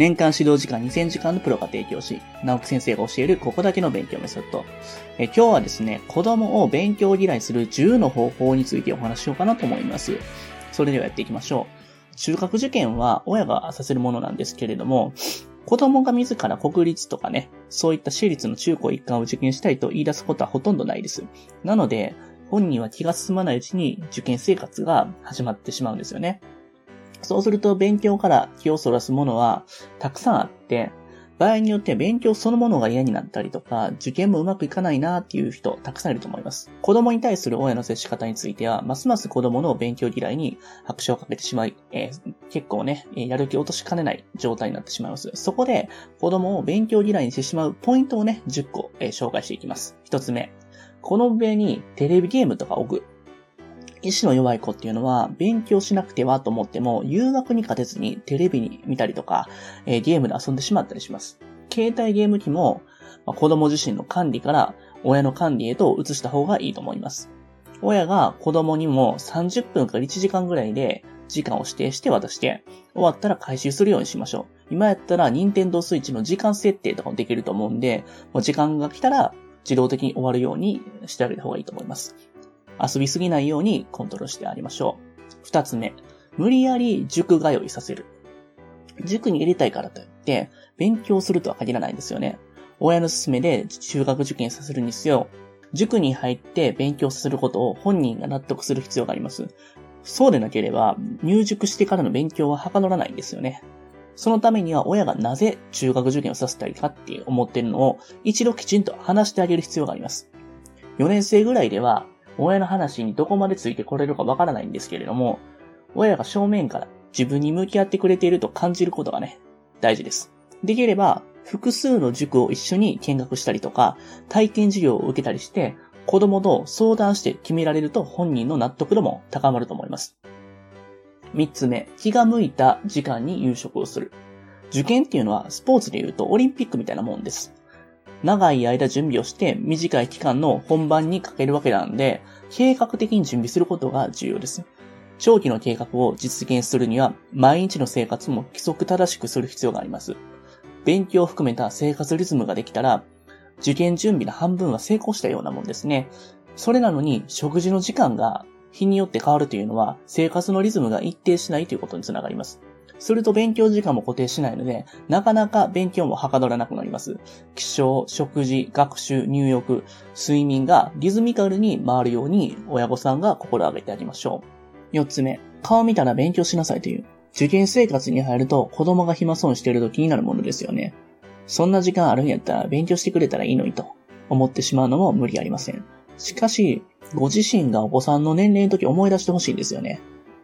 年間指導時間2000時間のプロが提供し、直木先生が教えるここだけの勉強メソッド。え今日はですね、子供を勉強嫌いする10の方法についてお話ししようかなと思います。それではやっていきましょう。中学受験は親がさせるものなんですけれども、子供が自ら国立とかね、そういった私立の中高一貫を受験したいと言い出すことはほとんどないです。なので、本人は気が進まないうちに受験生活が始まってしまうんですよね。そうすると勉強から気をそらすものはたくさんあって、場合によって勉強そのものが嫌になったりとか、受験もうまくいかないなっていう人たくさんいると思います。子供に対する親の接し方については、ますます子供の勉強嫌いに拍手をかけてしまい、えー、結構ね、やる気を落としかねない状態になってしまいます。そこで、子供を勉強嫌いにしてしまうポイントをね、10個、えー、紹介していきます。1つ目。この上にテレビゲームとか置く。意志の弱い子っていうのは、勉強しなくてはと思っても、誘惑に勝てずにテレビに見たりとか、えー、ゲームで遊んでしまったりします。携帯ゲーム機も、まあ、子供自身の管理から親の管理へと移した方がいいと思います。親が子供にも30分から1時間ぐらいで時間を指定して渡して、終わったら回収するようにしましょう。今やったら、任天堂スイッチの時間設定とかもできると思うんで、もう時間が来たら自動的に終わるようにしてあげた方がいいと思います。遊びすぎないようにコントロールしてあげましょう。二つ目、無理やり塾通いさせる。塾に入れたいからといって、勉強するとは限らないんですよね。親の勧めで中学受験させるにせよ、塾に入って勉強させることを本人が納得する必要があります。そうでなければ、入塾してからの勉強ははかどらないんですよね。そのためには親がなぜ中学受験をさせたいかって思ってるのを一度きちんと話してあげる必要があります。4年生ぐらいでは親の話にどこまでついてこれるかわからないんですけれども、親が正面から自分に向き合ってくれていると感じることがね、大事です。できれば、複数の塾を一緒に見学したりとか、体験授業を受けたりして、子供と相談して決められると本人の納得度も高まると思います。三つ目、気が向いた時間に夕食をする。受験っていうのはスポーツで言うとオリンピックみたいなもんです。長い間準備をして短い期間の本番にかけるわけなんで、計画的に準備することが重要です。長期の計画を実現するには、毎日の生活も規則正しくする必要があります。勉強を含めた生活リズムができたら、受験準備の半分は成功したようなもんですね。それなのに、食事の時間が日によって変わるというのは、生活のリズムが一定しないということにつながります。すると勉強時間も固定しないので、なかなか勉強もはかどらなくなります。起床、食事、学習、入浴、睡眠がリズミカルに回るように親御さんが心がけてあげましょう。四つ目、顔見たら勉強しなさいという。受験生活に入ると子供が暇そうにしていると気になるものですよね。そんな時間あるんやったら勉強してくれたらいいのにと思ってしまうのも無理ありません。しかし、ご自身がお子さんの年齢の時思い出してほしいんですよね。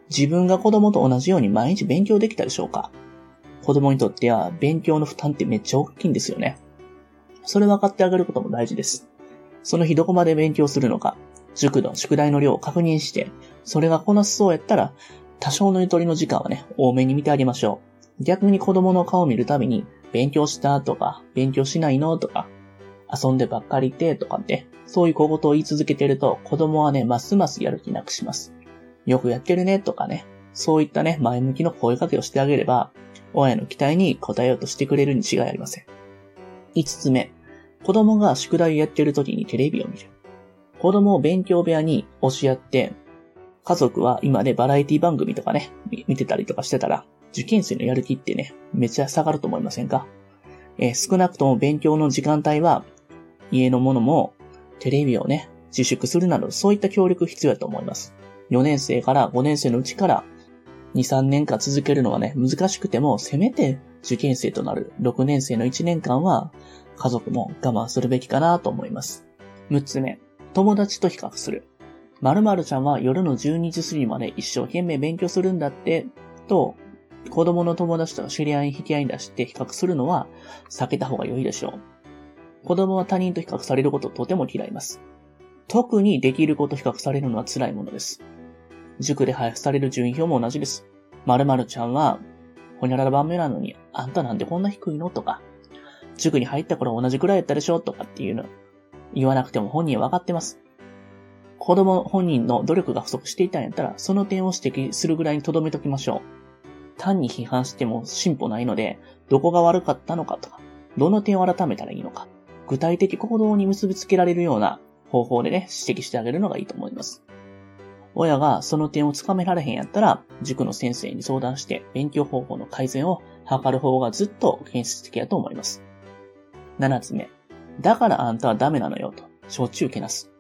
自分が子供と同じように毎日勉強できたでしょうか？子供にとっては勉強の負担ってめっちゃ大きいんですよね。それ分かってあげることも大事です。その日どこまで勉強するのか、塾の宿題の量を確認して、それがこなせそうやったら、多少のゆとりの時間はね、多めに見てあげましょう。逆に子供の顔を見るたびに、勉強したとか、勉強しないのとか、遊んでばっかりてとかって、そういう小言を言い続けてると、子供はね、ますますやる気なくします。よくやってるねとかね、そういったね、前向きの声かけをしてあげれば、親の期待に応えようとしてくれるに違いありません。5つ目、子供が宿題をやってる時にテレビを見る。子供を勉強部屋に押し合って、家族は今ね、バラエティ番組とかね、見てたりとかしてたら、受験生のやる気ってね、めちゃ下がると思いませんか？えー、少なくとも勉強の時間帯は、家のものも、テレビをね、自粛するなど、そういった協力必要だと思います。4年生から5年生のうちから2、3年間続けるのはね、難しくても、せめて受験生となる6年生の1年間は、家族も我慢するべきかなと思います。6つ目、友達と比較する。〇〇ちゃんは夜の12時過ぎまで一生懸命勉強するんだって、と、子供の友達と知り合いに引き合いに出して比較するのは避けた方が良いでしょう。子供は他人と比較されることをとても嫌います。特にできること比較されるのは辛いものです。塾で配布される順位表も同じです。〇〇ちゃんは、ほにゃらら番目なのに、あんたなんでこんな低いの？とか、塾に入った頃同じくらいやったでしょ？とかっていうの、言わなくても本人は分かってます。子供本人の努力が不足していたんやったら、その点を指摘するぐらいに留めときましょう。単に批判しても進歩ないので、どこが悪かったのかとか、どの点を改めたらいいのか、具体的行動に結びつけられるような方法でね、指摘してあげるのがいいと思います。親がその点をつかめられへんやったら、塾の先生に相談して勉強方法の改善を図る方がずっと建設的だと思います。7つ目。だからあんたはダメなのよと、しょっちゅうけなす。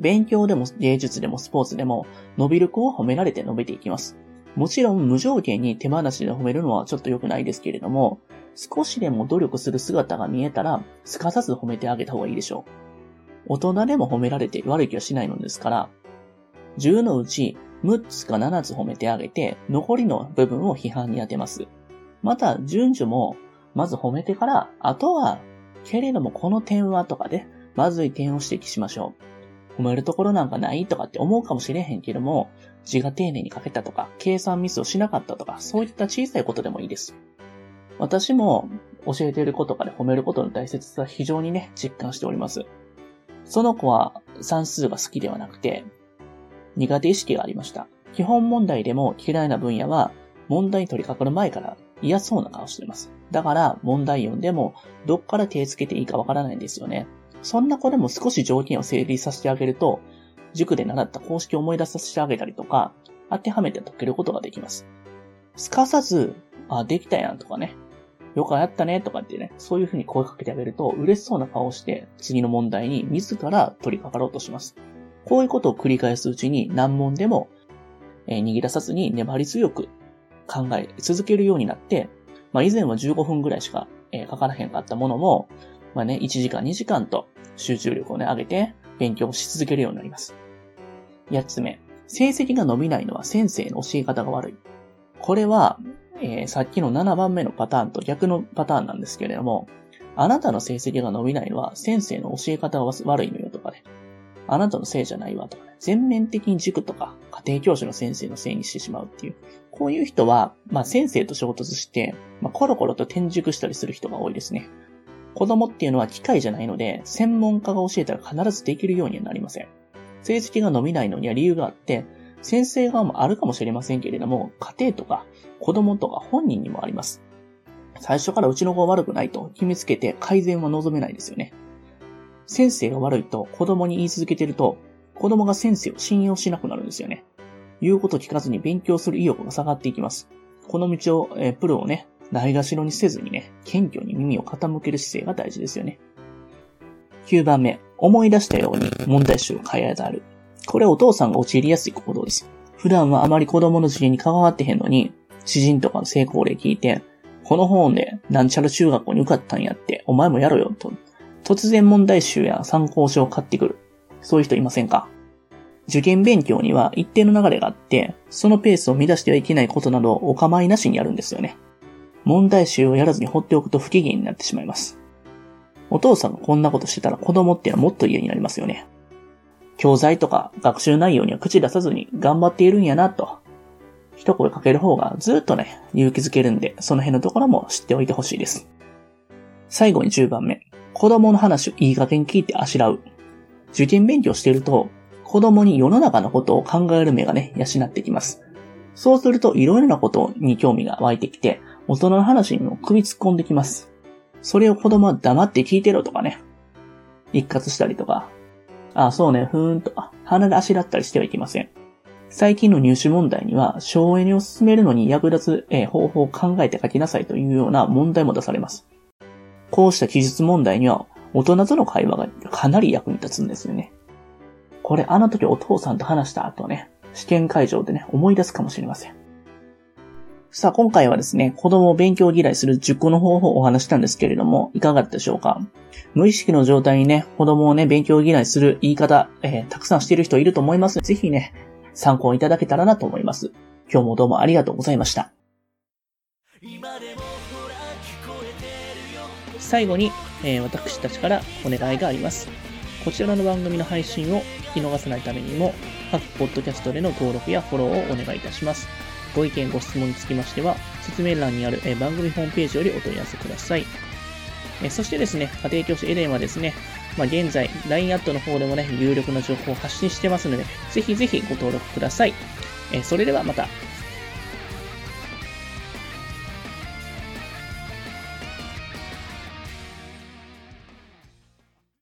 勉強でも芸術でもスポーツでも伸びる子を褒められて伸びていきます。もちろん無条件に手放しで褒めるのはちょっと良くないですけれども、少しでも努力する姿が見えたら、すかさず褒めてあげた方がいいでしょう。大人でも褒められて悪い気はしないのですから、10のうち6つか7つ褒めてあげて、残りの部分を批判に当てます。また、順序も、まず褒めてから、あとは、けれどもこの点はとかで、まずい点を指摘しましょう。褒めるところなんかないとかって思うかもしれへんけども、字が丁寧に書けたとか、計算ミスをしなかったとか、そういった小さいことでもいいです。私も教えている子とかで褒めることの大切さは非常にね、実感しております。その子は算数が好きではなくて、苦手意識がありました。基本問題でも嫌いな分野は問題に取り掛かる前から嫌そうな顔しています。だから問題読んでもどっから手つけていいかわからないんですよね。そんな子でも少し条件を整理させてあげると、塾で習った公式を思い出させてあげたりとか、当てはめて解けることができます。すかさず、あ、できたやんとかね、よくやったねとかってね、そういう風に声かけてあげると嬉しそうな顔をして次の問題に自ら取り掛かろうとします。こういうことを繰り返すうちに難問でも、えー、逃げ出さずに粘り強く考え続けるようになって、まあ以前は15分ぐらいしか、えー、かからへんかったものも、まあね、1時間2時間と集中力をね、上げて勉強し続けるようになります。8つ目。成績が伸びないのは先生の教え方が悪い。これは、えー、さっきの7番目のパターンと逆のパターンなんですけれども、あなたの成績が伸びないのは先生の教え方が悪いのよと。あなたのせいじゃないわとか。全面的に塾とか家庭教師の先生のせいにしてしまうっていう。こういう人は、まあ先生と衝突して、まあコロコロと転塾したりする人が多いですね。子供っていうのは機械じゃないので、専門家が教えたら必ずできるようにはなりません。成績が伸びないのには理由があって、先生側もあるかもしれませんけれども、家庭とか子供とか本人にもあります。最初からうちの子は悪くないと決めつけて改善は望めないですよね。先生が悪いと子供に言い続けてると、子供が先生を信用しなくなるんですよね。言うこと聞かずに勉強する意欲が下がっていきます。この道を、え、プロをね、ないがしろにせずにね、謙虚に耳を傾ける姿勢が大事ですよね。9番目、思い出したように問題集を変えざる。これお父さんが陥りやすい行動です。普段はあまり子供の受験に関わってへんのに、知人とかの成功例聞いて、この本でなんちゃら中学校に受かったんやって、お前もやろよ、と。突然問題集や参考書を買ってくる。そういう人いませんか？受験勉強には一定の流れがあって、そのペースを乱してはいけないことなどお構いなしにやるんですよね。問題集をやらずに放っておくと不機嫌になってしまいます。お父さんがこんなことしてたら子供ってのはもっと嫌になりますよね。教材とか学習内容には口出さずに頑張っているんやなと、一声かける方がずっとね、勇気づけるんで、その辺のところも知っておいてほしいです。最後に10番目。子供の話をいい加減聞いてあしらう。受験勉強してると、子供に世の中のことを考える目がね、養ってきます。そうすると、いろいろなことに興味が湧いてきて、大人の話にも首突っ込んできます。それを子供は黙って聞いてろとかね。一括したりとか。ああ、そうね、ふーんと、鼻であしらったりしてはいけません。最近の入試問題には、省エネを進めるのに役立つ、方法を考えて書きなさいというような問題も出されます。こうした記述問題には、大人との会話がかなり役に立つんですよね。これあの時お父さんと話した後ね、試験会場でね、思い出すかもしれません。さあ、今回はですね、子供を勉強嫌いする10個の方法をお話したんですけれども、いかがだったでしょうか？無意識の状態にね、子供をね、勉強嫌いする言い方、えー、たくさんしている人いると思いますぜひね、参考いただけたらなと思います。今日もどうもありがとうございました。最後に、えー、私たちからお願いがあります。こちらの番組の配信を聞き逃さないためにも、各ポッドキャストでの登録やフォローをお願いいたします。ご意見、ご質問につきましては、説明欄にある、えー、番組ホームページよりお問い合わせください。えー、そしてですね、家庭教師エレンはですね、まあ、現在、LINE アットの方でもね、有力な情報を発信してますので、ぜひぜひご登録ください。え、それではまた。